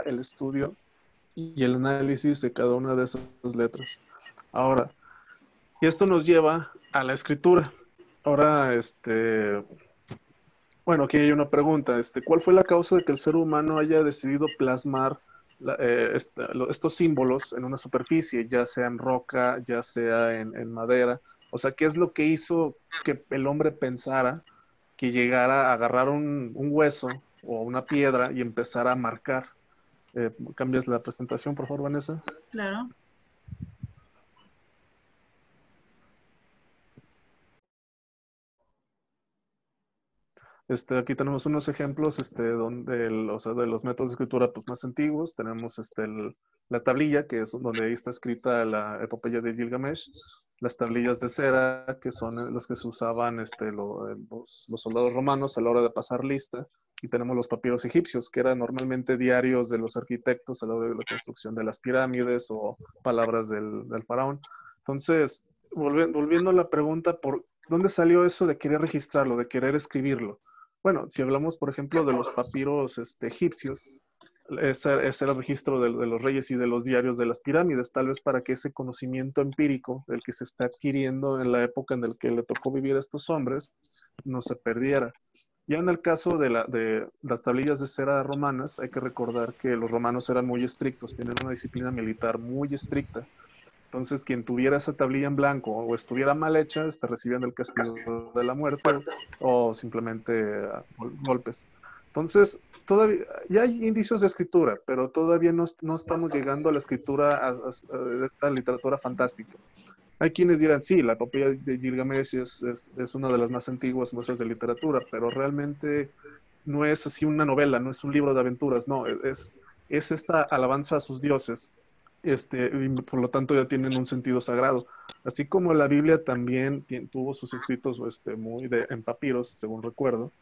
el estudio y el análisis de cada una de esas letras. Ahora, y esto nos lleva a la escritura. Ahora, este, bueno, aquí hay una pregunta. Este, ¿Cuál fue la causa de que el ser humano haya decidido plasmar eh, estos símbolos en una superficie, ya sea en roca, ya sea en, madera? O sea, ¿qué es lo que hizo que el hombre pensara que llegara a agarrar un, hueso o una piedra y empezar a marcar? Eh, ¿Cambias la presentación, por favor, Vanessa? Claro. Este, aquí tenemos unos ejemplos este, donde o sea, de los métodos de escritura pues, más antiguos. Tenemos este, la tablilla, que es donde ahí está escrita la epopeya de Gilgamesh. Las tablillas de cera, que son las que se usaban este, los, soldados romanos a la hora de pasar lista. Y tenemos los papiros egipcios, que eran normalmente diarios de los arquitectos a la hora de la construcción de las pirámides o palabras del, del faraón. Entonces, volviendo, volviendo a la pregunta, ¿por dónde salió eso de querer registrarlo, de querer escribirlo? Bueno, si hablamos, por ejemplo, de los papiros este, egipcios, ese, era el registro de, los reyes y de los diarios de las pirámides, tal vez para que ese conocimiento empírico del que se está adquiriendo en la época en la que le tocó vivir a estos hombres no se perdiera. Ya en el caso de las tablillas de cera romanas, hay que recordar que los romanos eran muy estrictos, tienen una disciplina militar muy estricta entonces, quien tuviera esa tablilla en blanco o estuviera mal hecha, está recibiendo el castigo de la muerte o simplemente ah, golpes. Entonces, todavía ya hay indicios de escritura, pero todavía no, no estamos llegando a la escritura de esta literatura fantástica. Hay quienes dirán, sí, la copia de Gilgamesh es, es, una de las más antiguas muestras de literatura, pero realmente no es así una novela, no es un libro de aventuras, no, es, es esta alabanza a sus dioses este, por lo tanto ya tienen un sentido sagrado. Así como la Biblia también tuvo sus escritos este, muy de, en papiros, según recuerdo,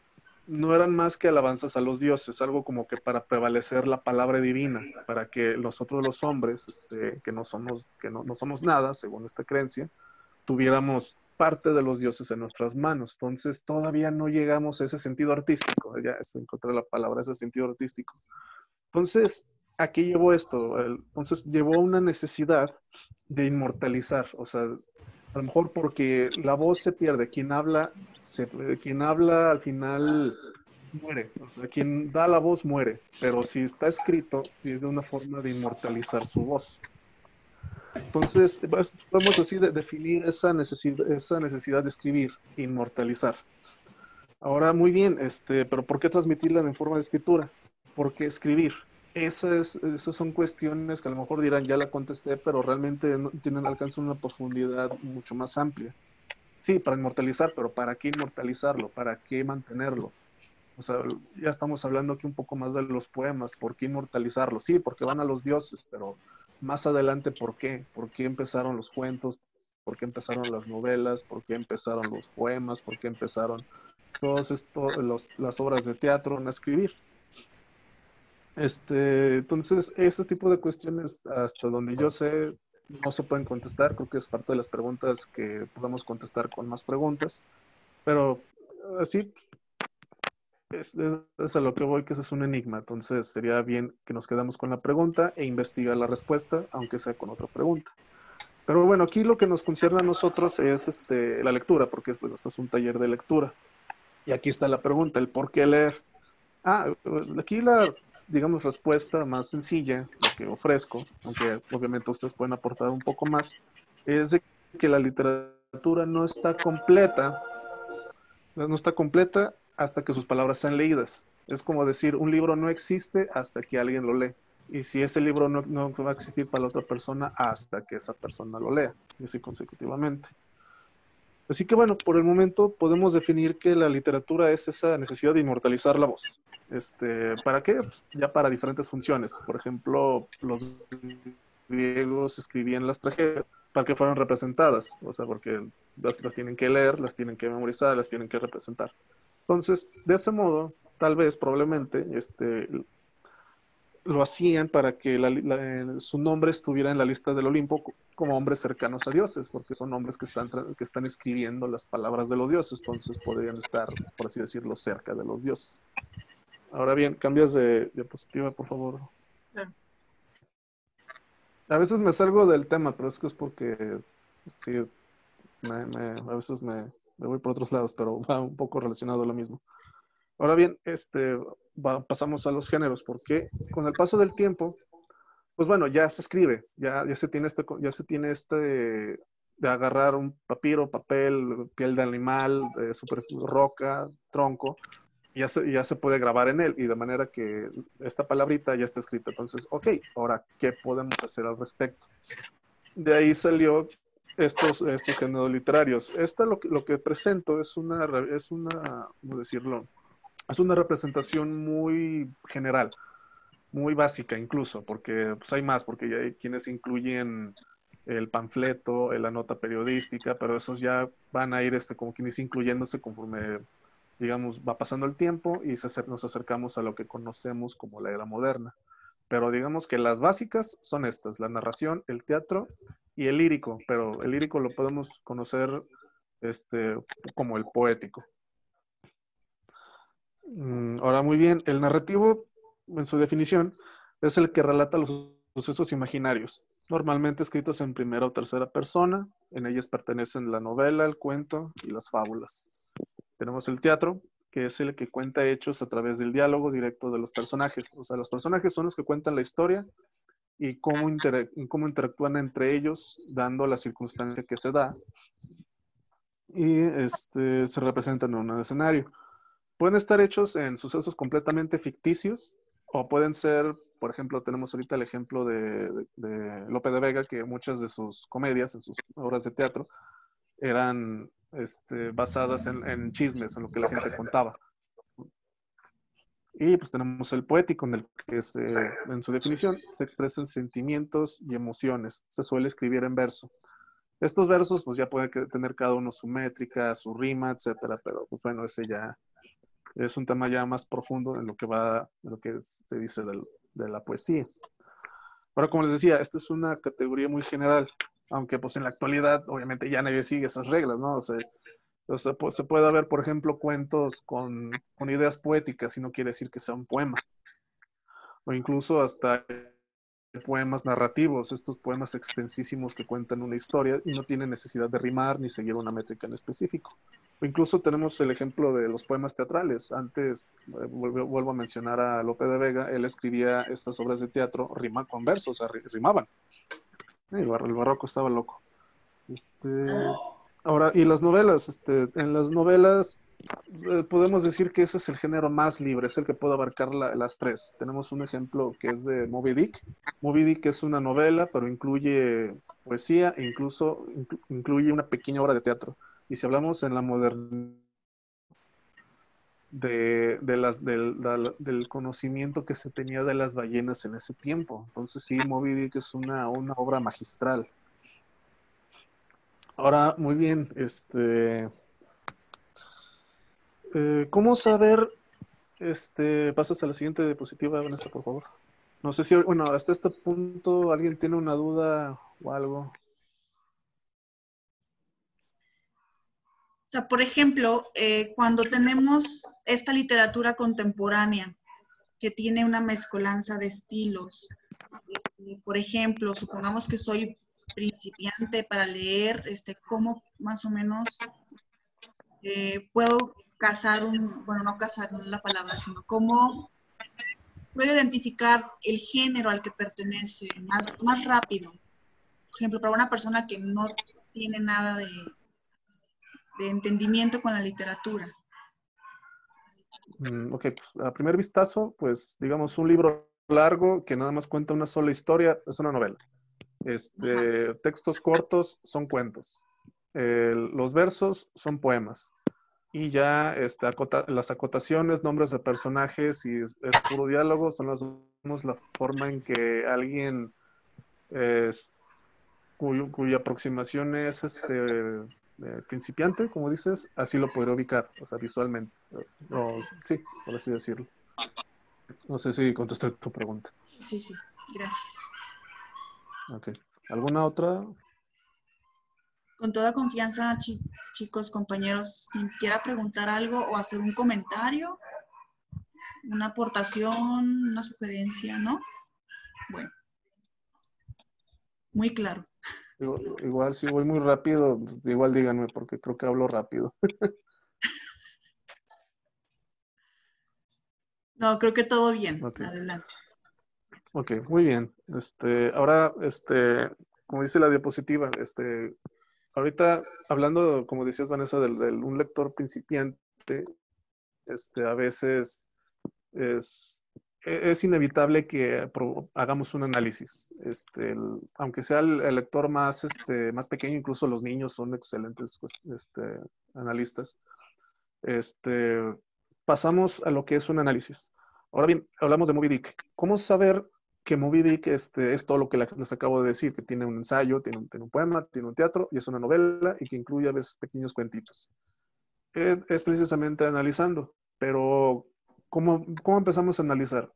no eran más que alabanzas a los dioses, algo como que para prevalecer la palabra divina, para que nosotros los hombres, este, que, no somos, que no, no somos nada, según esta creencia, tuviéramos parte de los dioses en nuestras manos. Entonces todavía no llegamos a ese sentido artístico, ya encontré la palabra, ese sentido artístico. Entonces, aquí llevó esto? Entonces llevó una necesidad de inmortalizar, o sea, a lo mejor porque la voz se pierde, quien habla, quien habla al final muere, o sea, quien da la voz muere, pero si está escrito, es de una forma de inmortalizar su voz. Entonces, vamos así de definir esa necesidad, esa necesidad de escribir, inmortalizar. Ahora, muy bien, este, pero ¿por qué transmitirla en forma de escritura? ¿Por qué escribir? Esas, esas son cuestiones que a lo mejor dirán, ya la contesté, pero realmente no, tienen alcance una profundidad mucho más amplia. Sí, para inmortalizar, pero ¿para qué inmortalizarlo? ¿Para qué mantenerlo? O sea, ya estamos hablando aquí un poco más de los poemas. ¿Por qué inmortalizarlo? Sí, porque van a los dioses, pero más adelante, ¿por qué? ¿Por qué empezaron los cuentos? ¿Por qué empezaron las novelas? ¿Por qué empezaron los poemas? ¿Por qué empezaron todas las obras de teatro a escribir? Este, entonces, ese tipo de cuestiones, hasta donde yo sé, no se pueden contestar. Creo que es parte de las preguntas que podemos contestar con más preguntas. Pero así, es, es, a lo que voy, que eso es un enigma. Entonces, sería bien que nos quedemos con la pregunta e investigar la respuesta, aunque sea con otra pregunta. Pero bueno, aquí lo que nos concierne a nosotros es este, la lectura, porque bueno, esto es un taller de lectura. Y aquí está la pregunta, el por qué leer. Ah, aquí la digamos, respuesta más sencilla que ofrezco, aunque obviamente ustedes pueden aportar un poco más, es de que la literatura no está completa, no está completa hasta que sus palabras sean leídas. Es como decir, un libro no existe hasta que alguien lo lee. Y si ese libro no, no va a existir para la otra persona hasta que esa persona lo lea, y así consecutivamente. Así que bueno, por el momento podemos definir que la literatura es esa necesidad de inmortalizar la voz. Este, ¿Para qué? Pues ya para diferentes funciones. Por ejemplo, los griegos escribían las tragedias para que fueran representadas, o sea, porque las, tienen que leer, las tienen que memorizar, las tienen que representar. Entonces, de ese modo, tal vez, probablemente, este, lo hacían para que su nombre estuviera en la lista del Olimpo como hombres cercanos a dioses, porque son hombres que están, que están escribiendo las palabras de los dioses, entonces podrían estar, por así decirlo, cerca de los dioses. Ahora bien, cambias de diapositiva, por favor. A veces me salgo del tema, pero es que es porque sí, a veces me, voy por otros lados, pero va un poco relacionado a lo mismo. Ahora bien, este, pasamos a los géneros, porque con el paso del tiempo, pues bueno, ya se escribe, ya, ya se tiene este, ya se tiene este de agarrar un papiro, papel, piel de animal, de super, roca, tronco, ya se, ya se puede grabar en él, y de manera que esta palabrita ya está escrita. Entonces, ok, ahora, ¿qué podemos hacer al respecto? De ahí salió estos, estos géneros literarios. Esta lo, lo que presento es una, es una, ¿cómo decirlo? Es una representación muy general muy básica incluso, porque pues hay más, porque ya hay quienes incluyen el panfleto, la nota periodística, pero esos ya van a ir este, como quienes incluyéndose conforme, digamos, va pasando el tiempo y nos acercamos a lo que conocemos como la era moderna. Pero digamos que las básicas son estas, la narración, el teatro y el lírico, pero el lírico lo podemos conocer este, como el poético. Mm, ahora, muy bien, el narrativo en su definición, es el que relata los sucesos imaginarios, normalmente escritos en primera o tercera persona. En ellas pertenecen la novela, el cuento y las fábulas. Tenemos el teatro, que es el que cuenta hechos a través del diálogo directo de los personajes. O sea, los personajes son los que cuentan la historia y cómo, cómo interactúan entre ellos, dando la circunstancia que se da. Y este, se representan en un escenario. Pueden estar hechos en sucesos completamente ficticios, o pueden ser, por ejemplo, tenemos ahorita el ejemplo de, de, Lope de Vega, que muchas de sus comedias, en sus obras de teatro, eran este, basadas en, chismes, en lo que la gente contaba. Y pues tenemos el poético, en el que en su definición se expresan sentimientos y emociones. Se suele escribir en verso. Estos versos, pues ya pueden tener cada uno su métrica, su rima, etcétera, pero pues bueno, ese ya es un tema ya más profundo en lo que va, en lo que se dice de la poesía. Ahora, como les decía, esta es una categoría muy general, aunque pues en la actualidad obviamente ya nadie sigue esas reglas, ¿no? O sea, pues, se puede ver, por ejemplo, cuentos con, con ideas poéticas y no quiere decir que sea un poema. O incluso hasta poemas narrativos, estos poemas extensísimos que cuentan una historia y no tienen necesidad de rimar ni seguir una métrica en específico. Incluso tenemos el ejemplo de los poemas teatrales. Antes, eh, vuelvo, a mencionar a Lope de Vega, él escribía estas obras de teatro rima, con versos, o sea, rimaban. El, barroco estaba loco. Este, ahora, y las novelas, este, en las novelas eh, podemos decir que ese es el género más libre, es el que puede abarcar las tres. Tenemos un ejemplo que es de Moby Dick. Moby Dick es una novela, pero incluye poesía e incluso incluye una pequeña obra de teatro. Y si hablamos en la modernidad de, las, del, conocimiento que se tenía de las ballenas en ese tiempo. Entonces sí, Moby Dick es una, obra magistral. Ahora, muy bien, este, eh, ¿cómo saber, este, pasas a la siguiente diapositiva, Vanessa, por favor? No sé si, bueno, hasta este punto alguien tiene una duda o algo. O sea, por ejemplo, eh, cuando tenemos esta literatura contemporánea que tiene una mezcolanza de estilos, este, por ejemplo, supongamos que soy principiante para leer, este, ¿cómo más o menos eh, puedo cazar un, bueno, no cazar no la palabra, sino cómo puedo identificar el género al que pertenece más, más rápido? Por ejemplo, para una persona que no tiene nada de, de entendimiento con la literatura. Mm, ok, pues, a primer vistazo, pues digamos un libro largo que nada más cuenta una sola historia es una novela. Este, textos cortos son cuentos. los versos son poemas. Y ya este, las acotaciones, nombres de personajes y es, puro diálogo son las, la forma en que alguien es, cuya aproximación es este, principiante, como dices, así lo podría ubicar, o sea, visualmente. sí, por así decirlo. No sé si contesté tu pregunta. Sí, sí, gracias. Ok. ¿Alguna otra? Con toda confianza, chicos, compañeros, quien quiera preguntar algo o hacer un comentario, una aportación, una sugerencia, ¿no? Bueno, muy claro. Igual, si voy muy rápido, igual díganme porque creo que hablo rápido. No, creo que todo bien. Adelante. Ok, muy bien. Este, ahora, este, como dice la diapositiva, este, ahorita hablando, como decías Vanessa, del, un lector principiante, este, a veces es, es inevitable que hagamos un análisis. Este, aunque sea el, lector más, este, más pequeño, incluso los niños son excelentes pues, este, analistas. Este, pasamos a lo que es un análisis. Ahora bien, hablamos de Moby Dick. ¿Cómo saber que Moby Dick este, es todo lo que les acabo de decir? Que tiene un ensayo, tiene un, poema, tiene un teatro y es una novela y que incluye a veces pequeños cuentitos. Es, precisamente analizando, pero ¿cómo, cómo empezamos a analizar?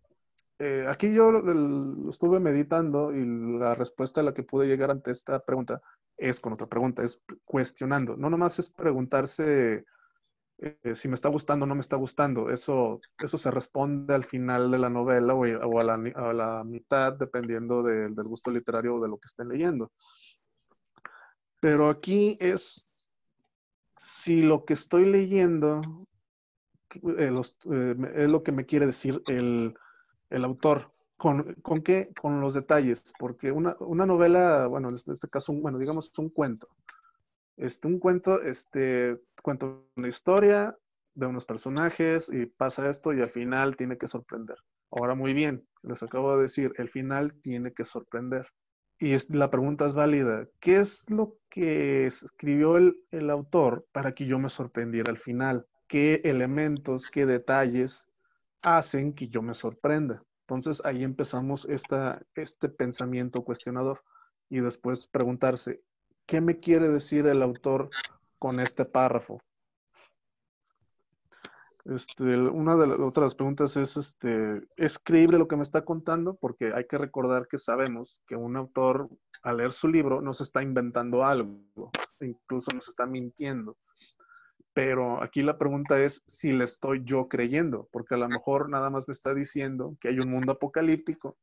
Eh, aquí yo lo estuve meditando y la respuesta a la que pude llegar ante esta pregunta es con otra pregunta, es cuestionando. No nomás es preguntarse eh, si me está gustando o no me está gustando. Eso, eso se responde al final de la novela o, a, la, mitad, dependiendo del gusto literario o de lo que estén leyendo. Pero aquí es si lo que estoy leyendo eh, eh, es lo que me quiere decir el, autor. ¿Con, qué? Con los detalles. Porque una, una novela, bueno, en este caso, bueno, digamos un cuento este, un cuento, este, cuento una historia de unos personajes y pasa esto y al final tiene que sorprender. Ahora muy bien, les acabo de decir, el final tiene que sorprender. Y es, la pregunta es válida. ¿Qué es lo que escribió el, el autor para que yo me sorprendiera al final? ¿Qué elementos, qué detalles hacen que yo me sorprenda? Entonces ahí empezamos este pensamiento cuestionador y después preguntarse, ¿Qué me quiere decir el autor con este párrafo? Este, una de las otras preguntas es, este, ¿es creíble lo que me está contando? Porque hay que recordar que sabemos que un autor, al leer su libro, no se está inventando algo, incluso nos está mintiendo. Pero aquí la pregunta es si le estoy yo creyendo, porque a lo mejor nada más me está diciendo que hay un mundo apocalíptico,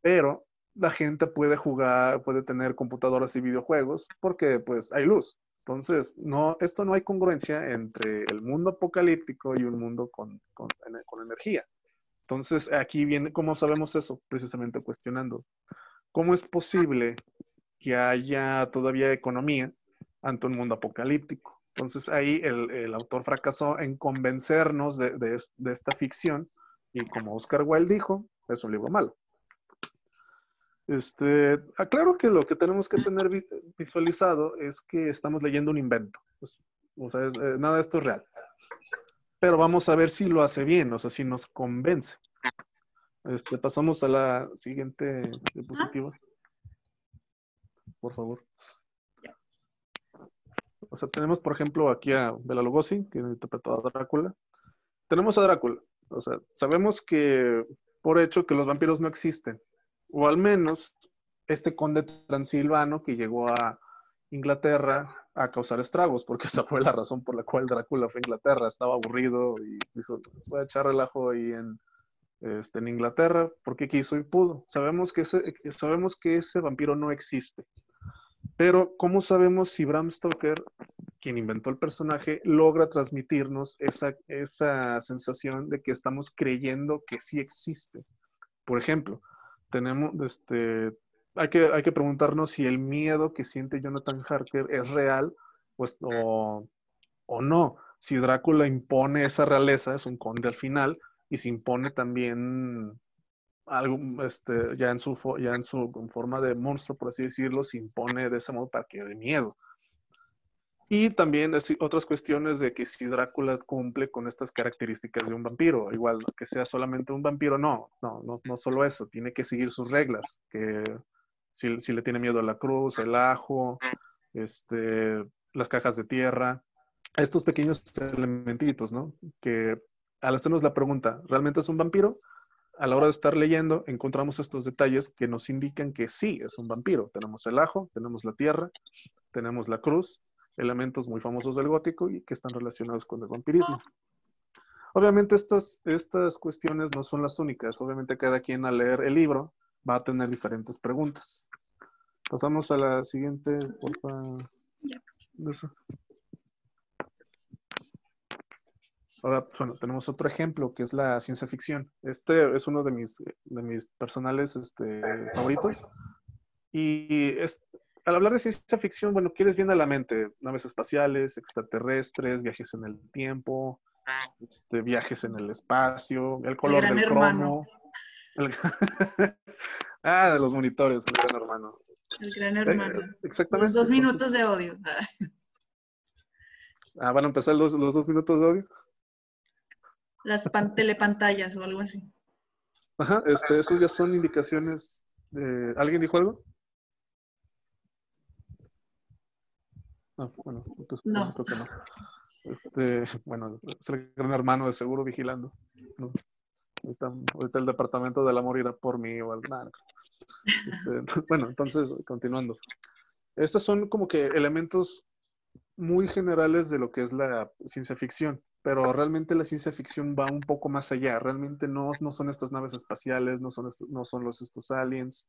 pero la gente puede jugar, puede tener computadoras y videojuegos porque pues hay luz. Entonces, no, esto no hay congruencia entre el mundo apocalíptico y un mundo con, con, energía. Entonces, aquí viene, ¿cómo sabemos eso? Precisamente cuestionando. ¿Cómo es posible que haya todavía economía ante un mundo apocalíptico? Entonces, ahí el, autor fracasó en convencernos de, esta ficción y como Oscar Wilde dijo, es un libro malo. Este, aclaro que lo que tenemos que tener visualizado es que estamos leyendo un invento. O sea, eh, nada de esto es real. Pero vamos a ver si lo hace bien, o sea, si nos convence. Este, pasamos a la siguiente diapositiva. Por favor. O sea, tenemos, por ejemplo, aquí a Bela Lugosi, que interpretó a Drácula. Tenemos a Drácula. O sea, sabemos que por hecho que los vampiros no existen o al menos este conde transilvano que llegó a Inglaterra a causar estragos, porque esa fue la razón por la cual Drácula fue a Inglaterra, estaba aburrido y dijo, voy a echar relajo ahí en, este, en Inglaterra, porque quiso y pudo. Sabemos que, ese, sabemos que ese vampiro no existe, pero ¿cómo sabemos si Bram Stoker, quien inventó el personaje, logra transmitirnos esa, esa sensación de que estamos creyendo que sí existe? Por ejemplo, tenemos, este, hay que, hay que preguntarnos si el miedo que siente Jonathan Harker es real pues, o, o no. Si Drácula impone esa realeza, es un conde al final, y se impone también algo, este, ya en su, ya en su forma de monstruo, por así decirlo, se impone de ese modo para que dé miedo. Y también otras cuestiones de que si Drácula cumple con estas características de un vampiro, igual que sea solamente un vampiro, no, no, no, no solo eso, tiene que seguir sus reglas, que si, si, le tiene miedo a la cruz, el ajo, este, las cajas de tierra, estos pequeños elementitos, ¿no? Que al hacernos la pregunta, ¿realmente es un vampiro? A la hora de estar leyendo, encontramos estos detalles que nos indican que sí, es un vampiro. Tenemos el ajo, tenemos la tierra, tenemos la cruz, elementos muy famosos del gótico y que están relacionados con el vampirismo. Obviamente estas, estas cuestiones no son las únicas. Obviamente cada quien al leer el libro va a tener diferentes preguntas. Pasamos a la siguiente, por favor. Ahora, bueno, tenemos otro ejemplo que es la ciencia ficción. Este es uno de mis, de mis personales este, favoritos. Y es, al hablar de ciencia ficción, bueno, quieres bien a la mente? Naves espaciales, extraterrestres, viajes en el tiempo, este, viajes en el espacio, el color del cromo. ah, de los monitores, el gran hermano. El gran hermano. Eh, exactamente. Los dos minutos de odio. ah, ¿van a empezar los, los dos minutos de odio? Las telepantallas o algo así. Ajá, este, esos ya son indicaciones. De... ¿Alguien dijo algo? No, bueno, entonces no. creo que no. Este, bueno, es el gran hermano de seguro vigilando. Ahorita, el departamento del amor irá por mí o algo. Este, bueno, entonces, continuando. Estos son como que elementos muy generales de lo que es la ciencia ficción, pero realmente la ciencia ficción va un poco más allá. Realmente no, no son estas naves espaciales, no son, estos, no son los, estos aliens,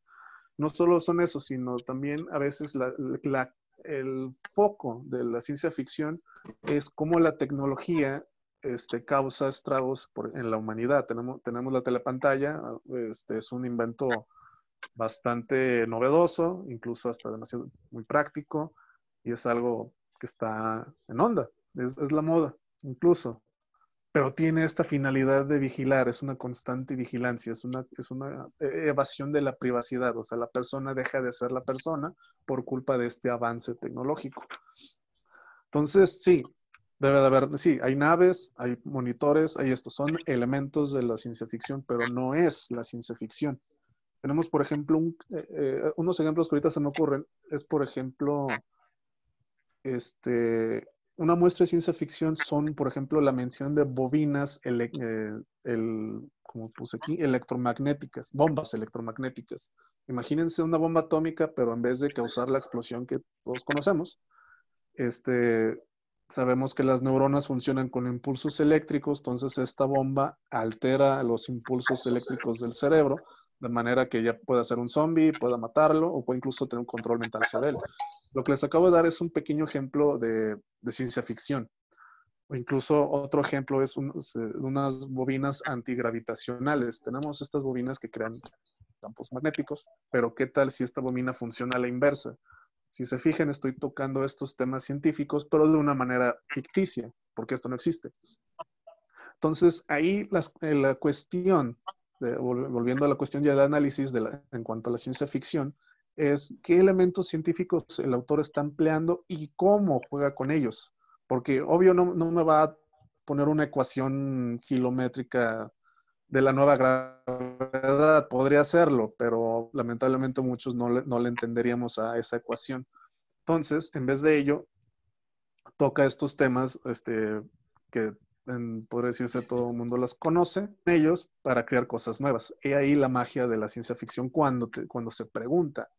no solo son eso, sino también a veces la, el foco de la ciencia ficción es cómo la tecnología este, causa estragos en la humanidad. Tenemos, tenemos la telepantalla, este, es un invento bastante novedoso, incluso hasta demasiado muy práctico, y es algo que está en onda, es, es la moda, incluso. Pero tiene esta finalidad de vigilar, es una constante vigilancia, es una, es una evasión de la privacidad, o sea, la persona deja de ser la persona por culpa de este avance tecnológico. Entonces, sí, debe de haber, sí, hay naves, hay monitores, hay estos, son elementos de la ciencia ficción, pero no es la ciencia ficción. Tenemos, por ejemplo, eh, eh, unos ejemplos que ahorita se me ocurren, es, por ejemplo, este, una muestra de ciencia ficción son, por ejemplo, la mención de bobinas, eh, el, como puse aquí, electromagnéticas, bombas electromagnéticas. Imagínense una bomba atómica, pero en vez de causar la explosión que todos conocemos, este, sabemos que las neuronas funcionan con impulsos eléctricos, entonces esta bomba altera los impulsos eléctricos del cerebro, de manera que ya pueda ser un zombie, pueda matarlo o puede incluso tener un control mental sobre él. Lo que les acabo de dar es un pequeño ejemplo de, ciencia ficción. O incluso otro ejemplo es unas bobinas antigravitacionales. Tenemos estas bobinas que crean campos magnéticos, pero ¿qué tal si esta bobina funciona a la inversa? Si se fijan, estoy tocando estos temas científicos, pero de una manera ficticia, porque esto no existe. Entonces, ahí eh, la cuestión, volviendo a la cuestión ya de análisis en cuanto a la ciencia ficción, es qué elementos científicos el autor está empleando y cómo juega con ellos. Porque obvio no, no me va a poner una ecuación kilométrica de la nueva gravedad. Podría hacerlo, pero lamentablemente muchos no le, no le entenderíamos a esa ecuación. Entonces, en vez de ello, toca estos temas este, que en, podría decirse todo el mundo las conoce, ellos para crear cosas nuevas. Y ahí la magia de la ciencia ficción cuando, cuando se pregunta,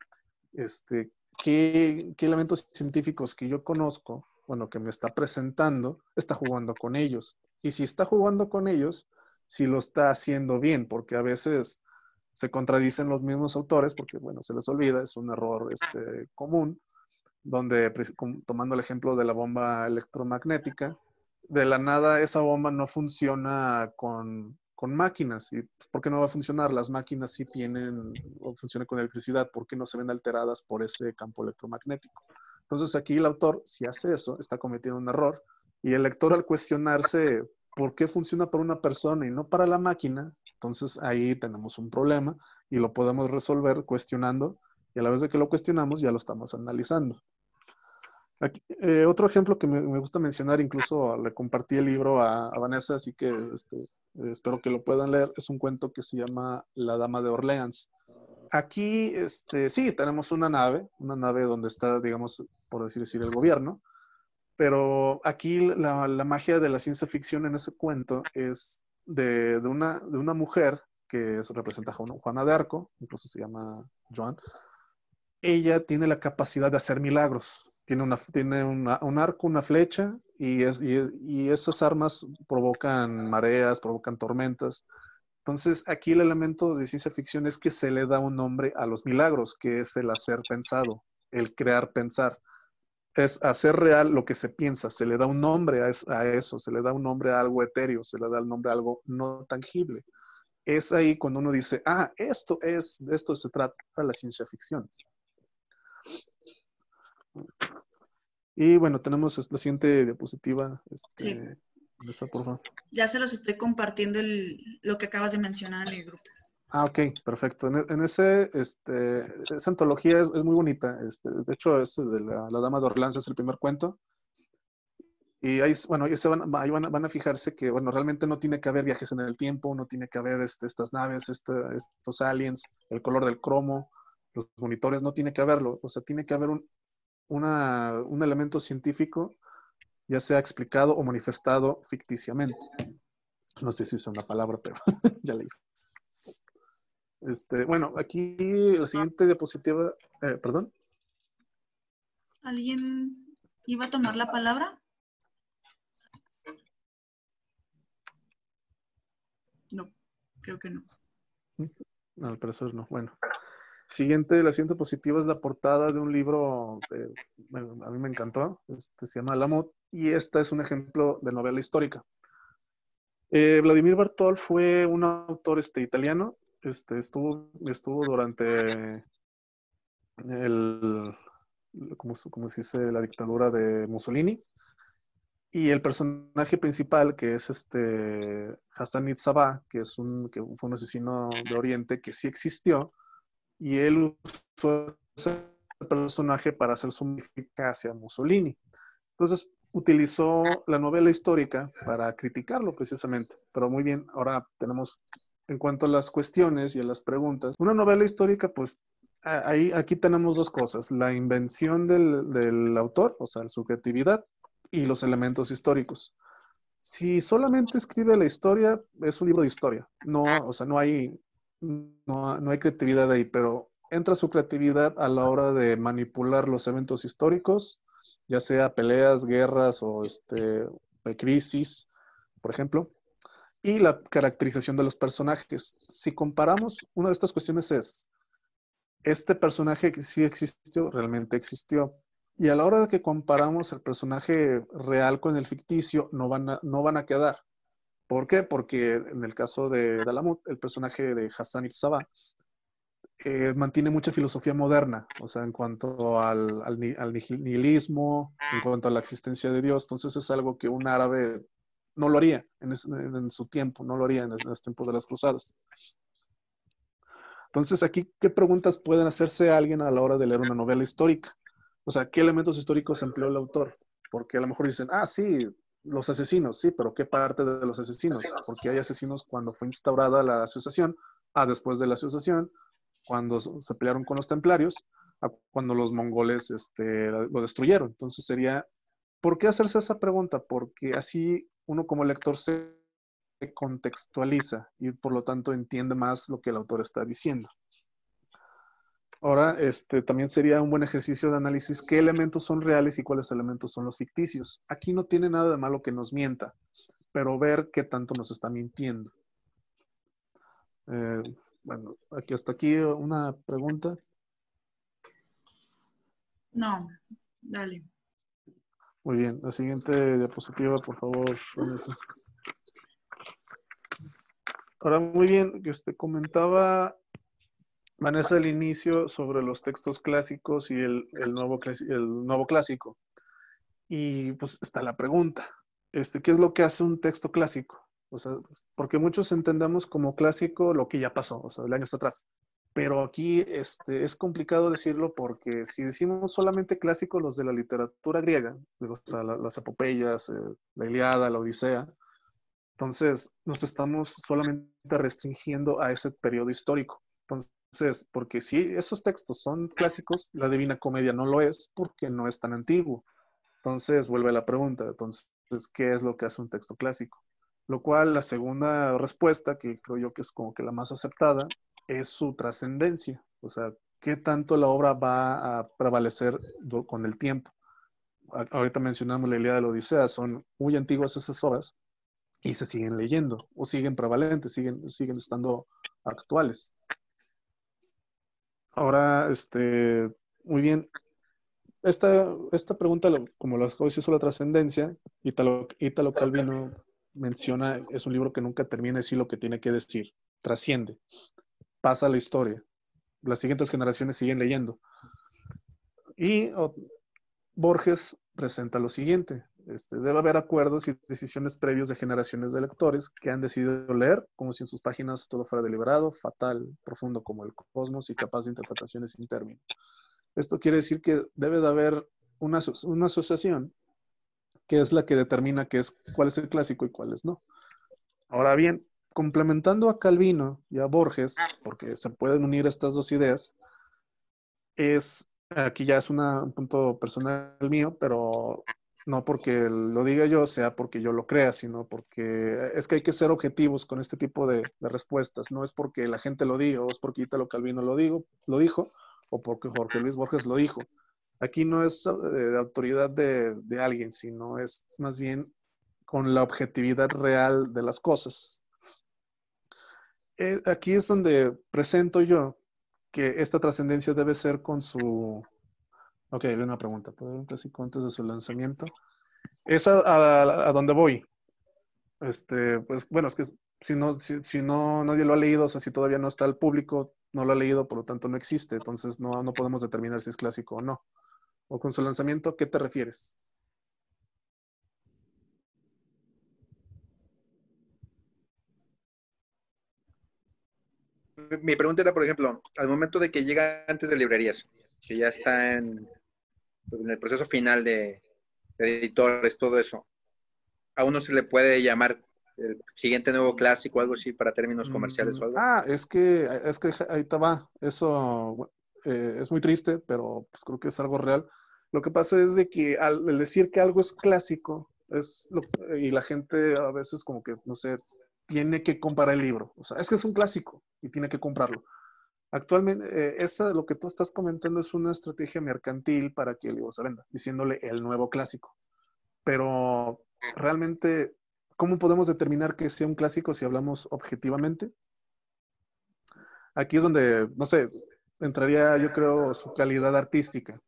este, ¿qué, ¿qué elementos científicos que yo conozco, bueno, que me está presentando, está jugando con ellos? Y si está jugando con ellos, si lo está haciendo bien, porque a veces se contradicen los mismos autores, porque bueno, se les olvida, es un error este, común, donde tomando el ejemplo de la bomba electromagnética, de la nada esa bomba no funciona con, con máquinas. ¿Y por qué no va a funcionar? Las máquinas sí tienen, o funcionan con electricidad, ¿por qué no se ven alteradas por ese campo electromagnético? Entonces aquí el autor, si hace eso, está cometiendo un error. Y el lector al cuestionarse por qué funciona para una persona y no para la máquina, entonces ahí tenemos un problema y lo podemos resolver cuestionando y a la vez de que lo cuestionamos ya lo estamos analizando. Eh, otro ejemplo que me, gusta mencionar, incluso le compartí el libro a, Vanessa, así que este, espero que lo puedan leer, es un cuento que se llama La Dama de Orleans. Aquí, este, sí, tenemos una nave, una nave donde está, digamos, por decir así, el gobierno, pero aquí la, magia de la ciencia ficción en ese cuento es de, una, de una mujer que representa a Juana de Arco, incluso se llama Joan. Ella tiene la capacidad de hacer milagros. Tiene, una, tiene un arco, una flecha, y, es, y, esas armas provocan mareas, provocan tormentas. Entonces, aquí el elemento de ciencia ficción es que se le da un nombre a los milagros, que es el hacer pensado, el crear pensar. Es hacer real lo que se piensa, se le da un nombre a, eso, se le da un nombre a algo etéreo, se le da el nombre a algo no tangible. Es ahí cuando uno dice, ah, esto es, de esto se trata la ciencia ficción. Y bueno, tenemos la siguiente diapositiva. Este, ya se los estoy compartiendo lo que acabas de mencionar en el grupo. Ah, ok, perfecto. En, ese, este, esa antología es, muy bonita. Este, de hecho, es de la, Dama de Orleans es el primer cuento. Y ahí, bueno, ahí, se van, van, a fijarse que, bueno, realmente no tiene que haber viajes en el tiempo, no tiene que haber este, estas naves, este, estos aliens, el color del cromo, los monitores, no tiene que haberlo. O sea, tiene que haber un, un elemento científico ya sea explicado o manifestado ficticiamente. No sé si es una palabra, pero ya le hice. Este, bueno, aquí la siguiente diapositiva, eh, perdón. ¿Alguien iba a tomar la palabra? No, creo que no. No, al parecer no. Bueno. Siguiente, la siguiente positiva es la portada de un libro, a mí me encantó, este, se llama Lamot, y esta es un ejemplo de novela histórica. Eh, Vladimir Bartol fue un autor este, italiano, este, estuvo, estuvo durante el, como, se dice, la dictadura de Mussolini, y el personaje principal, que es este Hassan Itzabah, que, es un, que fue un asesino de Oriente que sí existió, y él usó ese personaje para hacer su hacia Mussolini. Entonces, utilizó la novela histórica para criticarlo precisamente. Pero muy bien, ahora tenemos en cuanto a las cuestiones y a las preguntas. Una novela histórica, pues ahí, aquí tenemos dos cosas, la invención del, del autor, o sea, su creatividad, y los elementos históricos. Si solamente escribe la historia, es un libro de historia. No, o sea, no hay, no, no hay creatividad ahí, pero entra su creatividad a la hora de manipular los eventos históricos, ya sea peleas, guerras o este, crisis, por ejemplo, y la caracterización de los personajes. Si comparamos, una de estas cuestiones es, este personaje que sí existió, realmente existió. Y a la hora de que comparamos el personaje real con el ficticio, no van a, no van a quedar. ¿Por qué? Porque en el caso de Dalamut, el personaje de Hassan Itzaba, eh, mantiene mucha filosofía moderna, o sea, en cuanto al, al, nihilismo, en cuanto a la existencia de Dios. Entonces es algo que un árabe no lo haría en, su tiempo, no lo haría en, los tiempos de las cruzadas. Entonces aquí, ¿qué preguntas pueden hacerse a alguien a la hora de leer una novela histórica? O sea, ¿qué elementos históricos empleó el autor? Porque a lo mejor dicen, ah, sí, los asesinos, sí, pero ¿qué parte de los asesinos? Porque hay asesinos cuando fue instaurada la asociación, a después de la asociación, cuando se pelearon con los templarios, a cuando los mongoles este, lo destruyeron. Entonces sería, ¿por qué hacerse esa pregunta? Porque así uno como lector se contextualiza y por lo tanto entiende más lo que el autor está diciendo. Ahora, este, también sería un buen ejercicio de análisis qué elementos son reales y cuáles elementos son los ficticios. Aquí no tiene nada de malo que nos mienta, pero ver qué tanto nos está mintiendo. Eh, bueno, aquí hasta aquí una pregunta. No, dale. Muy bien, la siguiente diapositiva, por favor, Ahora, muy bien, este, comentaba Vanessa al inicio sobre los textos clásicos y el, nuevo, el nuevo clásico. Y pues está la pregunta, este, ¿qué es lo que hace un texto clásico? O sea, porque muchos entendemos como clásico lo que ya pasó, o sea, el año atrás. Pero aquí este, es complicado decirlo porque si decimos solamente clásicos los de la literatura griega, o sea, las epopeyas, eh, la Iliada, la Odisea, entonces nos estamos solamente restringiendo a ese periodo histórico. Entonces, porque si esos textos son clásicos, la Divina Comedia no lo es porque no es tan antiguo. Entonces, vuelve la pregunta, entonces, ¿qué es lo que hace un texto clásico? Lo cual, la segunda respuesta, que creo yo que es como que la más aceptada, es su trascendencia, o sea, qué tanto la obra va a prevalecer con el tiempo. Ahorita mencionamos la Ilíada de la Odisea, son muy antiguas esas obras, y se siguen leyendo o siguen prevalentes, siguen, siguen estando actuales. Ahora, este, muy bien, esta, esta pregunta, como las cosas hizo la trascendencia, Italo, Italo Calvino menciona, es un libro que nunca termina de decir lo que tiene que decir, trasciende, pasa la historia. Las siguientes generaciones siguen leyendo. Y Borges presenta lo siguiente. Este, debe haber acuerdos y decisiones previos de generaciones de lectores que han decidido leer como si en sus páginas todo fuera deliberado, fatal, profundo como el cosmos y capaz de interpretaciones sin término. Esto quiere decir que debe de haber una, una asociación que es la que determina qué es, cuál es el clásico y cuál es no. Ahora bien, complementando a Calvino y a Borges, porque se pueden unir estas dos ideas, es, aquí ya es un punto personal mío, pero no porque lo diga yo, sea porque yo lo crea, sino porque es que hay que ser objetivos con este tipo de, respuestas. No es porque la gente lo diga, o es porque Italo Calvino lo, digo, lo dijo, o porque Jorge Luis Borges lo dijo. Aquí no es eh, de autoridad de, alguien, sino es más bien con la objetividad real de las cosas. Eh, aquí es donde presento yo que esta trascendencia debe ser con su Ok, hay una pregunta. ¿Puede un clásico antes de su lanzamiento? Es a, a, donde voy. Este, pues bueno, es que si no, si, no nadie lo ha leído, o sea, si todavía no está al público, no lo ha leído, por lo tanto no existe. Entonces no, no podemos determinar si es clásico o no. O con su lanzamiento, ¿qué te refieres? Mi pregunta era, por ejemplo, al momento de que llega antes de librerías, que ya está en en el proceso final de, editores, todo eso, a uno se le puede llamar el siguiente nuevo clásico, algo así, para términos comerciales o algo. Ah, es que, es que ahí te va. Eso eh, es muy triste, pero pues creo que es algo real. Lo que pasa es de que al decir que algo es clásico, es y la gente a veces como que, no sé, tiene que comprar el libro. O sea, es que es un clásico y tiene que comprarlo. Actualmente, eh, lo que tú estás comentando es una estrategia mercantil para que el libro se venda, diciéndole el nuevo clásico. Pero realmente, ¿cómo podemos determinar que sea un clásico si hablamos objetivamente? Aquí es donde, no sé, entraría yo creo su calidad artística.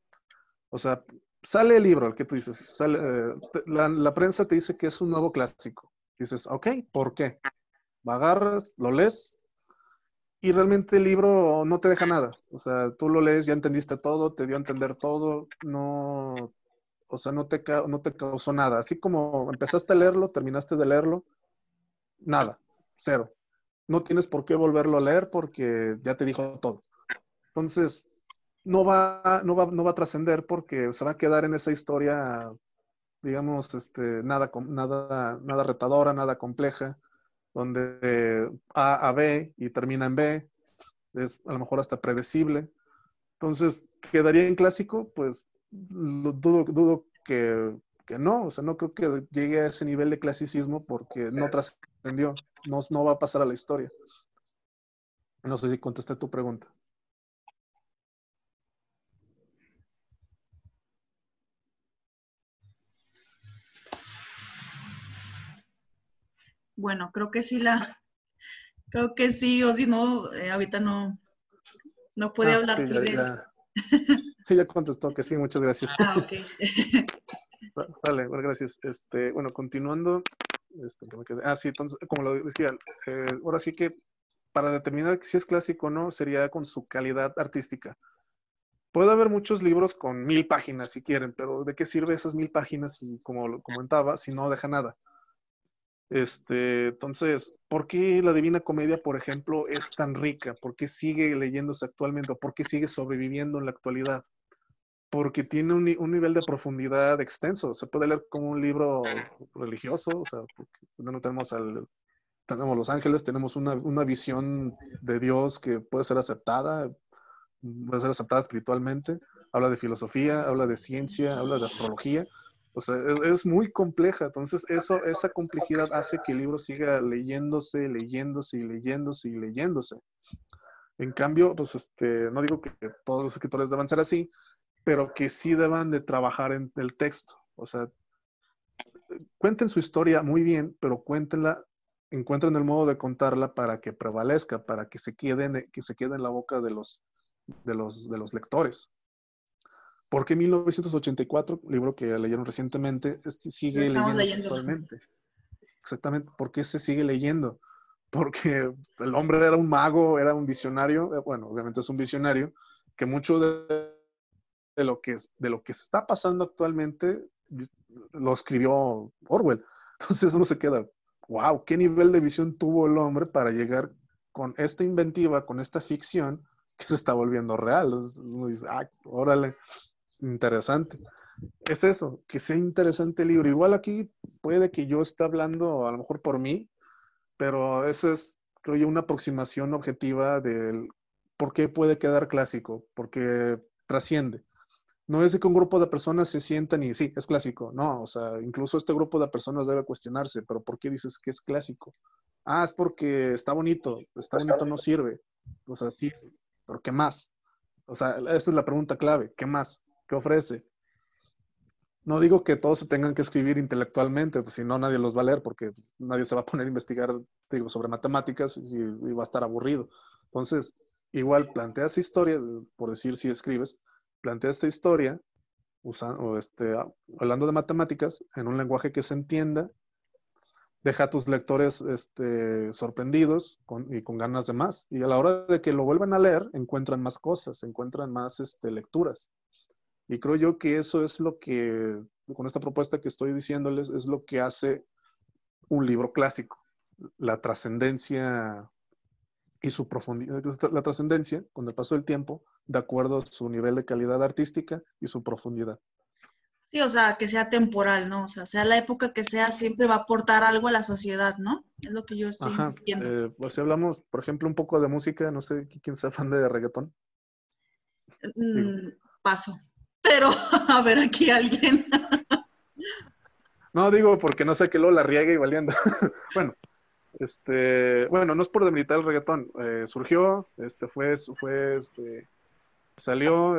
O sea, sale el libro, el que tú dices, sale, eh, la, la, prensa te dice que es un nuevo clásico. Dices, ok, ¿por qué? Agarras, lo lees, y realmente el libro no te deja nada. O sea, tú lo lees, ya entendiste todo, te dio a entender todo, no, o sea, no te, no te causó nada. Así como empezaste a leerlo, terminaste de leerlo, nada, cero. No tienes por qué volverlo a leer porque ya te dijo todo. Entonces, no va, no va, no va a trascender porque se va a quedar en esa historia, digamos, este, nada, nada, nada retadora, nada compleja donde A a B y termina en B, es a lo mejor hasta predecible. Entonces, ¿quedaría en clásico? Pues dudo, dudo que, que, no, o sea, no creo que llegue a ese nivel de clasicismo porque no trascendió, no, no va a pasar a la historia. No sé si contesté tu pregunta. Bueno, creo que sí la, creo que sí, o si no, eh, ahorita no, no puede ah, hablar. Sí ya, sí, ya contestó que sí, muchas gracias. Ah, ok. Sale, bueno, gracias. Este, bueno, continuando. Este, ah, sí, entonces, como lo decía, eh, ahora sí que para determinar si es clásico o no, sería con su calidad artística. Puede haber muchos libros con mil páginas si quieren, pero ¿de qué sirve esas mil páginas? Y como lo comentaba, si no deja nada. Este, entonces, ¿por qué la Divina Comedia, por ejemplo, es tan rica? ¿Por qué sigue leyéndose actualmente? ¿Por qué sigue sobreviviendo en la actualidad? Porque tiene un, nivel de profundidad extenso. Se puede leer como un libro religioso, o sea, no tenemos al, tenemos los ángeles, tenemos una, una visión de Dios que puede ser aceptada, puede ser aceptada espiritualmente. Habla de filosofía, habla de ciencia, habla de astrología o sea, es, muy compleja. Entonces, eso, esa complejidad hace que el libro siga leyéndose, leyéndose y leyéndose y leyéndose. En cambio, pues este, no digo que todos los escritores deban ser así, pero que sí deban de trabajar en el texto. O sea, cuenten su historia muy bien, pero cuéntenla, encuentren el modo de contarla para que prevalezca, para que se quede en, que se quede en la boca de los, de los, de los lectores. ¿Por qué 1984, libro que leyeron recientemente, este sigue leyendo actualmente? Exactamente, ¿por qué se sigue leyendo? Porque el hombre era un mago, era un visionario, eh, bueno, obviamente es un visionario, que mucho de, de lo, que, de lo que está pasando actualmente lo escribió Orwell. Entonces uno se queda, wow, ¿qué nivel de visión tuvo el hombre para llegar con esta inventiva, con esta ficción que se está volviendo real? Uno dice, ah, órale, interesante. Es eso, que sea interesante el libro. Igual aquí puede que yo esté hablando a lo mejor por mí, pero eso es, creo yo, una aproximación objetiva del por qué puede quedar clásico, porque trasciende no es de que un grupo de personas se sientan y sí, es clásico. No, o sea, incluso este grupo de personas debe cuestionarse, pero ¿por qué dices que es clásico? Ah, es porque está bonito, está bonito no sirve. O sea, sí, pero ¿qué más? O sea, esta es la pregunta clave, ¿qué más? ¿Qué ofrece? No digo que todos se tengan que escribir intelectualmente, pues si no nadie los va a leer, porque nadie se va a poner a investigar, digo, sobre matemáticas y, va a estar aburrido. Entonces, igual planteas historia, por decir si escribes, plantea esta historia usando, este, hablando de matemáticas en un lenguaje que se entienda, deja a tus lectores este, sorprendidos y con ganas de más. Y a la hora de que lo vuelvan a leer, encuentran más cosas, encuentran más este, lecturas. Y creo yo que eso es lo que, con esta propuesta que estoy diciéndoles, es lo que hace un libro clásico. La trascendencia y su profundidad, la trascendencia con el paso del tiempo, de acuerdo a su nivel de calidad artística y su profundidad. Sí, o sea, que sea temporal, ¿no? O sea, sea la época que sea, siempre va a aportar algo a la sociedad, ¿no? Es lo que yo estoy viendo. Eh, pues si hablamos, por ejemplo, un poco de música, no sé quién sea fan de reggaetón. Mm, paso. Pero, a ver, aquí alguien. no, digo porque no sé que luego la riegue y valiendo. bueno, este, bueno, no es por demilitar el reggaetón, eh, surgió, este, fue, fue, este, salió,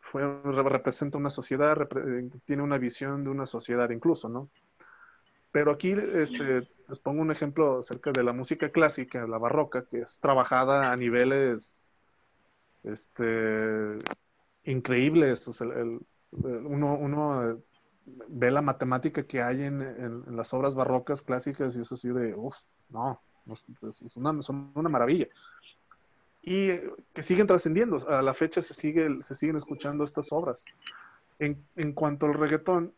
fue, representa una sociedad, eh, tiene una visión de una sociedad incluso, ¿no? Pero aquí, este, les pongo un ejemplo acerca de la música clásica, la barroca, que es trabajada a niveles, este, increíbles, uno, uno ve la matemática que hay en, las obras barrocas clásicas y es así de, uff, no, es una, son una maravilla. Y que siguen trascendiendo, a la fecha se, sigue, se siguen escuchando estas obras. En, en cuanto al reggaetón,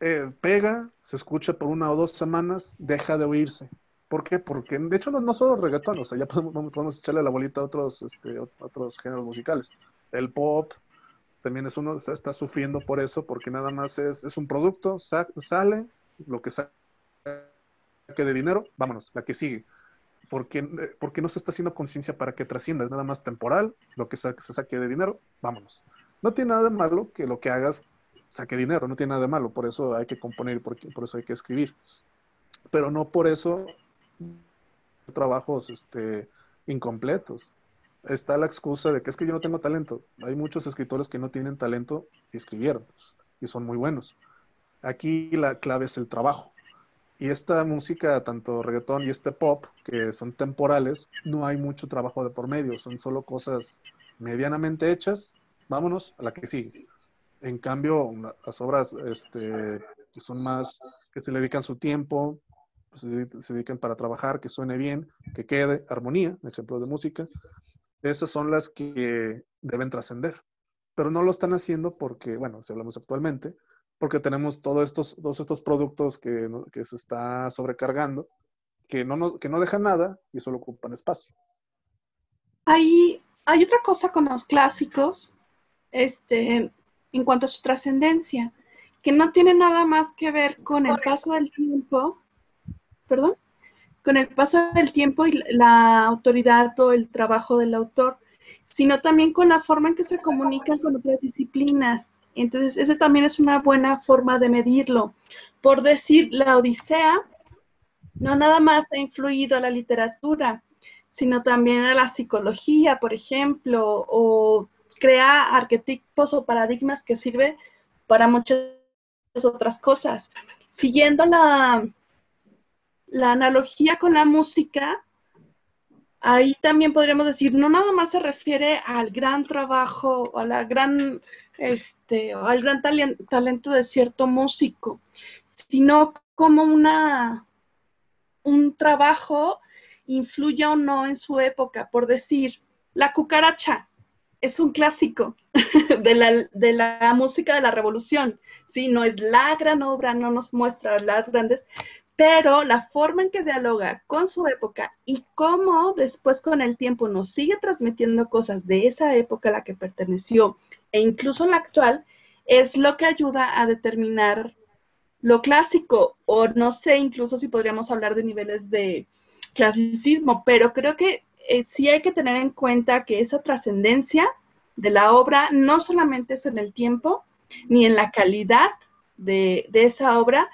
eh, pega, se escucha por una o dos semanas, deja de oírse. ¿Por qué? Porque de hecho no, no solo reggaetón, o sea, ya podemos, podemos echarle la bolita a otros, este, otros géneros musicales. El pop, también es uno está, sufriendo por eso, porque nada más es, es un producto, sale, lo que saque de dinero, vámonos, la que sigue. Porque, eh, porque no se está haciendo conciencia para que trascienda, es nada más temporal, lo que se, saque de dinero, vámonos. No tiene nada de malo que lo que hagas saque dinero, no tiene nada de malo, por eso hay que componer, por, por eso hay que escribir. Pero no por eso trabajos este, incompletos está la excusa de que es que yo no tengo talento. Hay muchos escritores que no tienen talento y escribieron y son muy buenos. Aquí la clave es el trabajo. Y esta música, tanto reggaetón y este pop, que son temporales, no hay mucho trabajo de por medio, son solo cosas medianamente hechas. Vámonos a la que sigue. En cambio, las obras este, que son más, que se le dedican su tiempo, pues, se, dedican para trabajar, que suene bien, que quede, armonía, ejemplo de música, esas son las que deben trascender. Pero no lo están haciendo porque, bueno, si hablamos actualmente, porque tenemos todos estos, todos estos productos que, que se está sobrecargando, que no, que no dejan nada y solo ocupan espacio. Hay, hay otra cosa con los clásicos, este, en cuanto a su trascendencia, que no tiene nada más que ver con el paso del tiempo, perdón, con el paso del tiempo y la autoridad o el trabajo del autor, sino también con la forma en que se comunican con otras disciplinas. Entonces, esa también es una buena forma de medirlo. Por decir, la Odisea no nada más ha influido a la literatura, sino también a la psicología, por ejemplo, o crea arquetipos o paradigmas que sirven para muchas otras cosas. siguiendo la, la analogía con la música, ahí también podríamos decir, no nada más se refiere al gran trabajo o gran, este, o al gran talento de cierto músico, sino como una, un trabajo influye o no en su época. Por decir, la cucaracha es un clásico de la, de la música de la revolución. Sí, no es la gran obra, no nos muestra las grandes, pero la forma en que dialoga con su época y cómo después con el tiempo nos sigue transmitiendo cosas de esa época a la que perteneció e incluso la actual, es lo que ayuda a determinar lo clásico, o no sé incluso si podríamos hablar de niveles de clasicismo, pero creo que eh, sí hay que tener en cuenta que esa trascendencia de la obra no solamente es en el tiempo, ni en la calidad de, de esa obra,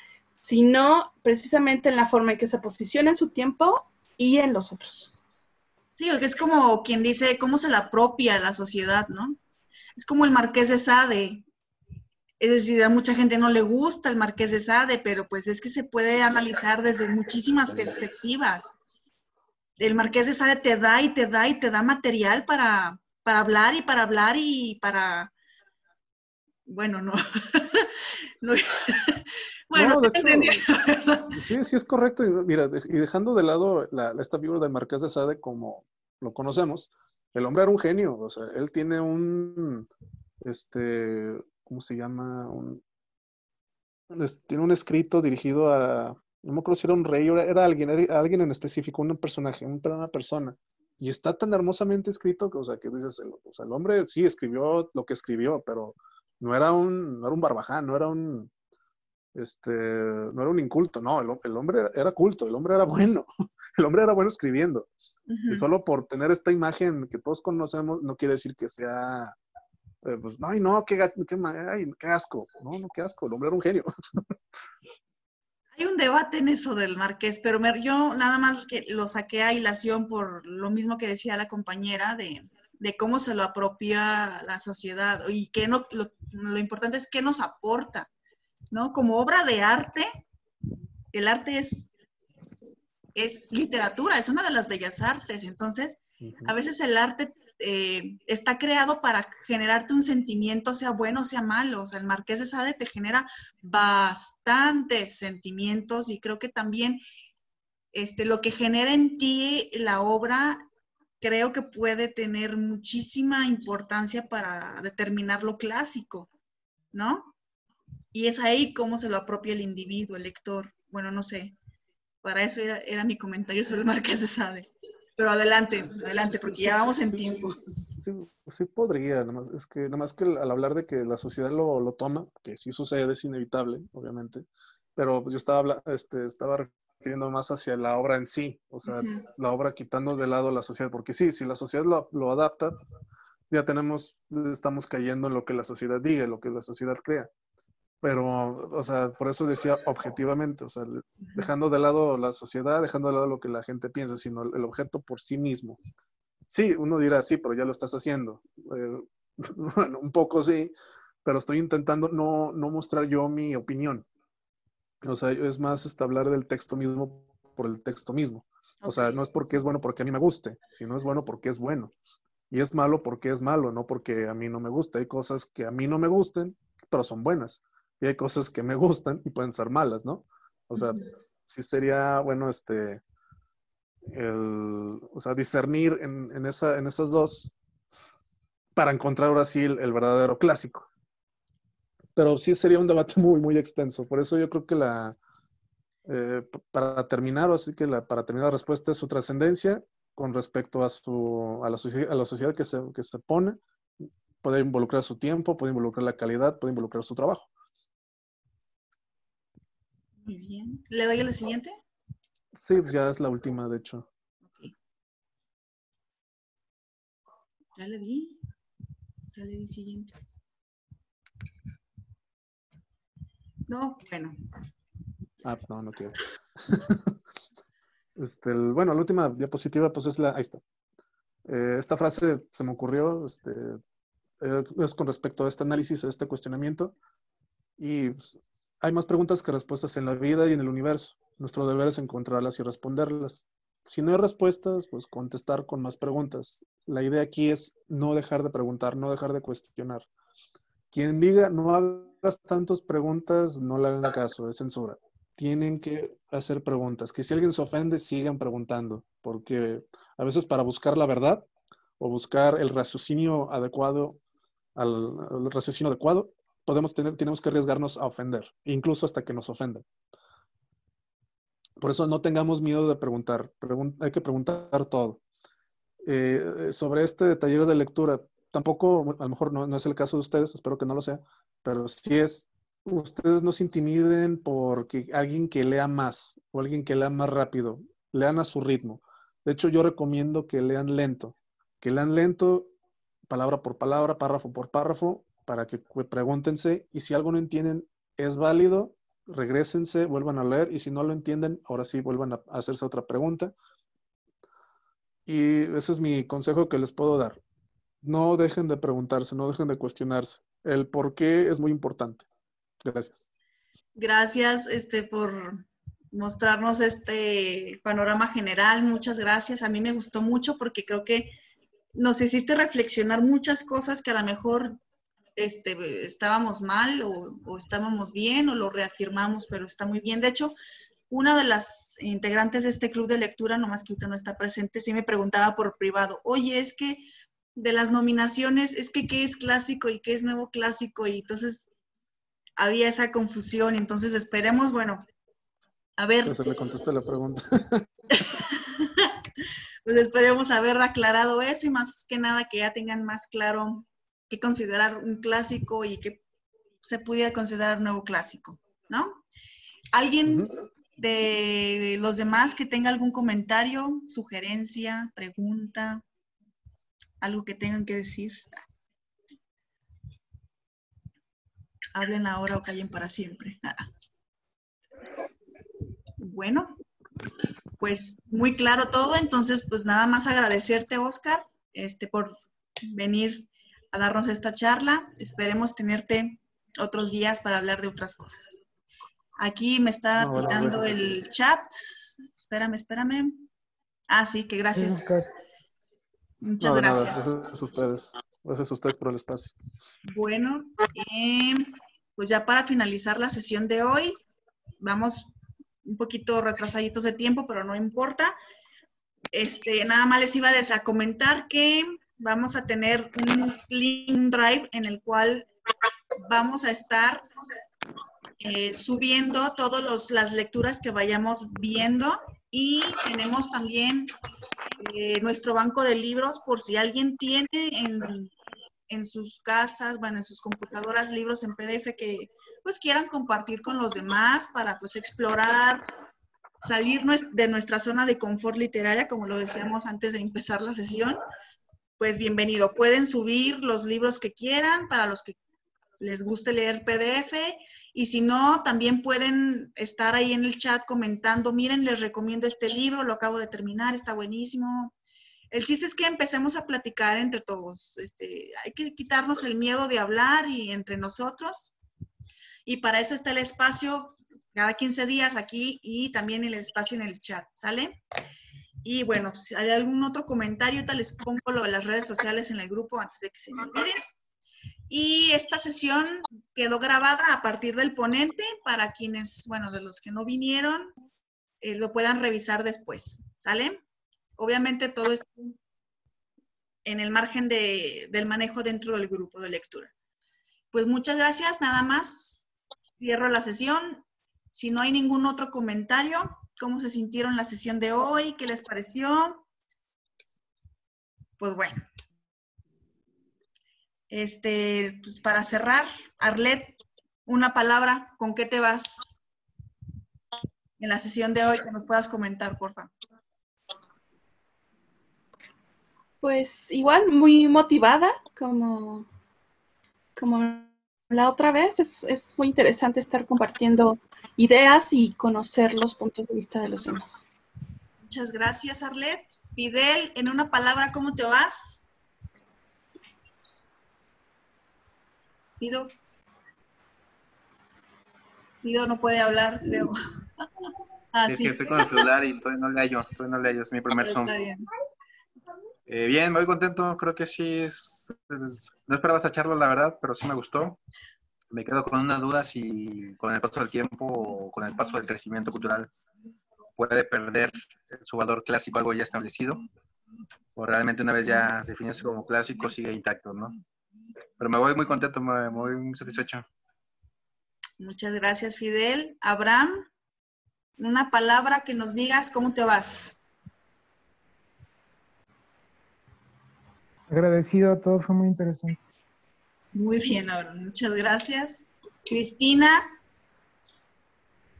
sino precisamente en la forma en que se posiciona en su tiempo y en los otros. Sí, es como quien dice cómo se la apropia la sociedad, ¿no? Es como el Marqués de Sade. Es decir, a mucha gente no le gusta el Marqués de Sade, pero pues es que se puede analizar desde muchísimas perspectivas. El Marqués de Sade te da y te da y te da material para, para hablar y para hablar y para... Bueno, no. no. Bueno, sí, sí es correcto. Y, mira, y dejando de lado la, esta figura del Marqués de Sade como lo conocemos, el hombre era un genio. O sea, él tiene un, este, ¿cómo se llama? Un, tiene un escrito dirigido a, no me acuerdo si era un rey, era, era alguien, era alguien en específico, un personaje, una persona. Y está tan hermosamente escrito que, o sea, que dices, el, o sea, el hombre sí escribió lo que escribió, pero no era un, no era un barbaján, no era un, este, no era un inculto, no, el, hombre era culto, el hombre era bueno, el hombre era bueno escribiendo. Y solo por tener esta imagen que todos conocemos, no quiere decir que sea, eh, pues, no, no, qué, qué, asco, no, no, qué asco, el hombre era un genio. Hay un debate en eso del marqués, pero yo nada más que lo saqué a hilación por lo mismo que decía la compañera de, de cómo se lo apropia la sociedad y que no, lo, lo importante es qué nos aporta ¿no? Como obra de arte, el arte es, es literatura, es una de las bellas artes. Entonces, a veces el arte eh, está creado para generarte un sentimiento, sea bueno o sea malo. O sea, el Marqués de Sade te genera bastantes sentimientos y creo que también este, lo que genera en ti la obra, creo que puede tener muchísima importancia para determinar lo clásico, ¿no? Y es ahí cómo se lo apropia el individuo, el lector. Bueno, no sé. Para eso era, mi comentario sobre el Marqués de Sade. Pero adelante, adelante, porque ya vamos en tiempo. Sí, podría, nada más, es que nada más que al hablar de que la sociedad lo, lo toma, que sí sucede, es inevitable, obviamente, pero pues yo estaba, este, estaba refiriendo más hacia la obra en sí, o sea, la obra quitando de lado la sociedad, porque sí, si la sociedad lo, lo adapta, ya tenemos, estamos cayendo en lo que la sociedad diga, lo que la sociedad crea pero, o sea, por eso decía objetivamente, o sea, dejando de lado la sociedad, dejando de lado lo que la gente piensa, sino el objeto por sí mismo. Sí, uno dirá, sí, pero ya lo estás haciendo. Eh, bueno, un poco sí, pero estoy intentando no, no mostrar yo mi opinión. O sea, es más este, hablar del texto mismo por el texto mismo. O sea, no es porque es bueno porque a mí me guste, sino es bueno porque es bueno. Y es malo porque es malo, no porque a mí no me gusta. Hay cosas que a mí no me gusten, pero son buenas y hay cosas que me gustan y pueden ser malas, ¿no? O sea, sí sería, bueno, este, el, o sea, discernir en, esa, en esas dos para encontrar ahora sí el, verdadero clásico. Pero sí sería un debate muy, muy extenso. Por eso yo creo que la, eh, para terminar, así que la, para terminar la respuesta es su trascendencia con respecto a, su, a, la, a la sociedad que se, que se pone. Puede involucrar su tiempo, puede involucrar la calidad, puede involucrar su trabajo. Muy bien. ¿Le doy a la siguiente? Sí, ya es la última, de hecho. Ya le di. Ya le di siguiente. No, bueno. Ah, no, no quiero. este, bueno, la última diapositiva, pues es la, ahí está. Eh, esta frase se me ocurrió, este, eh, es con respecto a este análisis, a este cuestionamiento, y pues, hay más preguntas que respuestas en la vida y en el universo. Nuestro deber es encontrarlas y responderlas. Si no hay respuestas, pues contestar con más preguntas. La idea aquí es no dejar de preguntar, no dejar de cuestionar. Quien diga no hagas tantas preguntas, no le hagan caso, es censura. Tienen que hacer preguntas. Que si alguien se ofende, sigan preguntando, porque a veces para buscar la verdad o buscar el raciocinio adecuado, al, raciocinio adecuado, podemos tener, tenemos que arriesgarnos a ofender, incluso hasta que nos ofendan. Por eso no tengamos miedo de preguntar, hay que preguntar todo. Eh, sobre este taller de lectura, tampoco, a lo mejor no, es el caso de ustedes, espero que no lo sea, pero si es, ustedes no se intimiden porque alguien que lea más o alguien que lea más rápido, lean a su ritmo. De hecho, yo recomiendo que lean lento, que lean lento, palabra por palabra, párrafo por párrafo, para que pregúntense y si algo no entienden, es válido, regresense, vuelvan a leer y si no lo entienden, ahora sí vuelvan a hacerse otra pregunta. Y ese es mi consejo que les puedo dar no dejen de preguntarse, no dejen de cuestionarse. El por qué es muy importante. Gracias. Gracias este, por mostrarnos este panorama general. Muchas gracias. A mí me gustó mucho porque creo que nos hiciste reflexionar muchas cosas que a lo mejor este, estábamos mal o, o, estábamos bien o lo reafirmamos, pero está muy bien. De hecho, una de las integrantes de este club de lectura, nomás que ahorita no está presente, sí me preguntaba por privado, oye, es que de las nominaciones es que qué es clásico y qué es nuevo clásico y entonces había esa confusión. Entonces esperemos, bueno, a ver. Se le contesta la pregunta. pues esperemos haber aclarado eso y más que nada que ya tengan más claro qué considerar un clásico y qué se pudiera considerar nuevo clásico, ¿no? ¿Alguien de los demás que tenga algún comentario, sugerencia, pregunta? algo que tengan que decir. Hablen ahora o callen para siempre. Bueno, pues muy claro todo, entonces pues nada más agradecerte Oscar este, por venir a darnos esta charla. Esperemos tenerte otros días para hablar de otras cosas. Aquí me está pitando el chat. Espérame, espérame. Ah, sí, que gracias. Muchas gracias. gracias a ustedes. Gracias a ustedes por el espacio. Bueno, eh, pues ya para finalizar la sesión de hoy, vamos un poquito retrasaditos de tiempo, pero no importa. Este, nada más les iba a comentar que vamos a tener un link drive en el cual vamos a estar eh, subiendo todas las lecturas que vayamos viendo. Y tenemos también eh, nuestro banco de libros por si alguien tiene en, en, sus casas, bueno, en sus computadoras libros en PDF que pues quieran compartir con los demás para pues explorar, salir de nuestra zona de confort literaria, como lo decíamos antes de empezar la sesión, pues bienvenido. Pueden subir los libros que quieran para los que les guste leer PDF y si no, también pueden estar ahí en el chat comentando, miren, les recomiendo este libro, lo acabo de terminar, está buenísimo. El chiste es que empecemos a platicar entre todos. Este, hay que quitarnos el miedo de hablar y entre nosotros. Y para eso está el espacio cada 15 días aquí y también el espacio en el chat, ¿sale? Y bueno, si hay algún otro comentario, tal les pongo lo de las redes sociales en el grupo antes de que se me olvide. Y esta sesión quedó grabada a partir del ponente para quienes, bueno, de los que no vinieron, eh, lo puedan revisar después. ¿Sale? Obviamente todo esto en el margen del manejo dentro del grupo de lectura. Pues muchas gracias, nada más. Cierro la sesión. Si no hay ningún otro comentario, ¿cómo se sintieron la sesión de hoy? ¿Qué les pareció? Pues bueno, este, pues para cerrar, Arlet, una palabra, ¿con qué te vas en la sesión de hoy que nos puedas comentar, por favor? Pues igual, muy motivada, como, como la otra vez. Es, es muy interesante estar compartiendo ideas y conocer los puntos de vista de los demás. Muchas gracias, Arlet. Fidel, en una palabra, ¿cómo te vas? Guido no puede hablar, creo. Ah, sí, es que estoy con el celular y todavía no le hallo, todavía no le hallo, es mi primer Zoom. Bien. Eh, bien, muy contento, creo que sí es... No esperaba echarlo, la verdad, pero sí me gustó. Me quedo con una duda si con el paso del tiempo o con el paso del crecimiento cultural puede perder su valor clásico algo ya establecido o realmente una vez ya definido como clásico sigue intacto, ¿no? Pero me voy muy contento, me voy muy satisfecho. Muchas gracias, Fidel. Abraham, una palabra que nos digas cómo te vas. Agradecido, todo fue muy interesante. Muy bien, Abraham, muchas gracias. Cristina,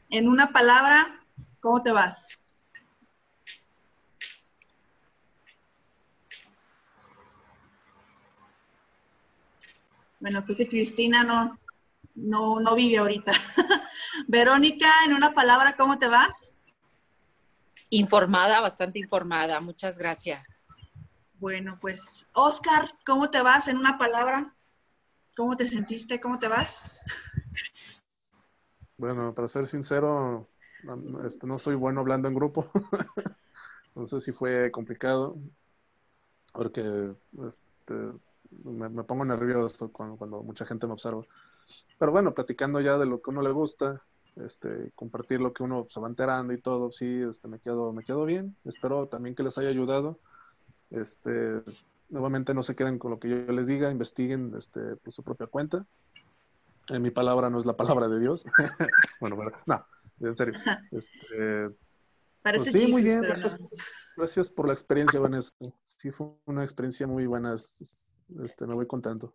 en una palabra, ¿cómo te vas? Bueno, creo que Cristina no, no, no vive ahorita. Verónica, en una palabra, ¿cómo te vas? Informada, bastante informada. Muchas gracias. Bueno, pues, Oscar, ¿cómo te vas en una palabra? ¿Cómo te sentiste? ¿Cómo te vas? Bueno, para ser sincero, este, no soy bueno hablando en grupo. sé si fue complicado, porque este, me, pongo nervioso cuando, cuando mucha gente me observa. Pero bueno, platicando ya de lo que uno le gusta, este, compartir lo que uno se va enterando y todo, sí, este, me quedo, me quedo bien. Espero también que les haya ayudado. Este, nuevamente no se queden con lo que yo les diga, investiguen este, por su propia cuenta. Eh, mi palabra no es la palabra de Dios. bueno, bueno, no, en serio. Este, Parece pues sí, muy bien. Gracias, por la experiencia, Vanessa. Sí, fue una experiencia muy buena. Este, me voy contento.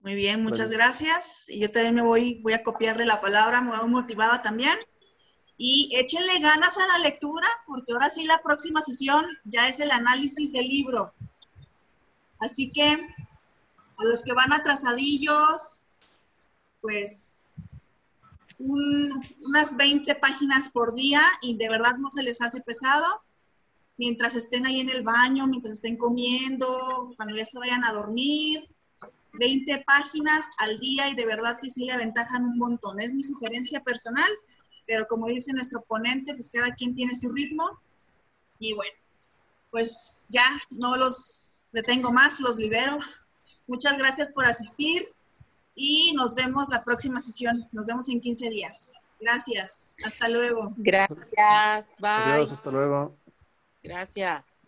Muy bien, muchas gracias. Y yo también me voy, voy a copiarle la palabra, me voy motivada también. Y échenle ganas a la lectura, porque ahora sí la próxima sesión ya es el análisis del libro. Así que a los que van atrasadillos, pues unas 20 páginas por día y de verdad no se les hace pesado. Mientras estén ahí en el baño, mientras estén comiendo, cuando ya se vayan a dormir, 20 páginas al día y de verdad que sí le aventajan un montón. Es mi sugerencia personal, pero como dice nuestro ponente, pues cada quien tiene su ritmo. Y bueno, pues ya no los detengo más, los libero. Muchas gracias por asistir y nos vemos la próxima sesión. Nos vemos en 15 días. Gracias. Hasta luego. Gracias. Bye. Adiós, hasta luego. Gracias.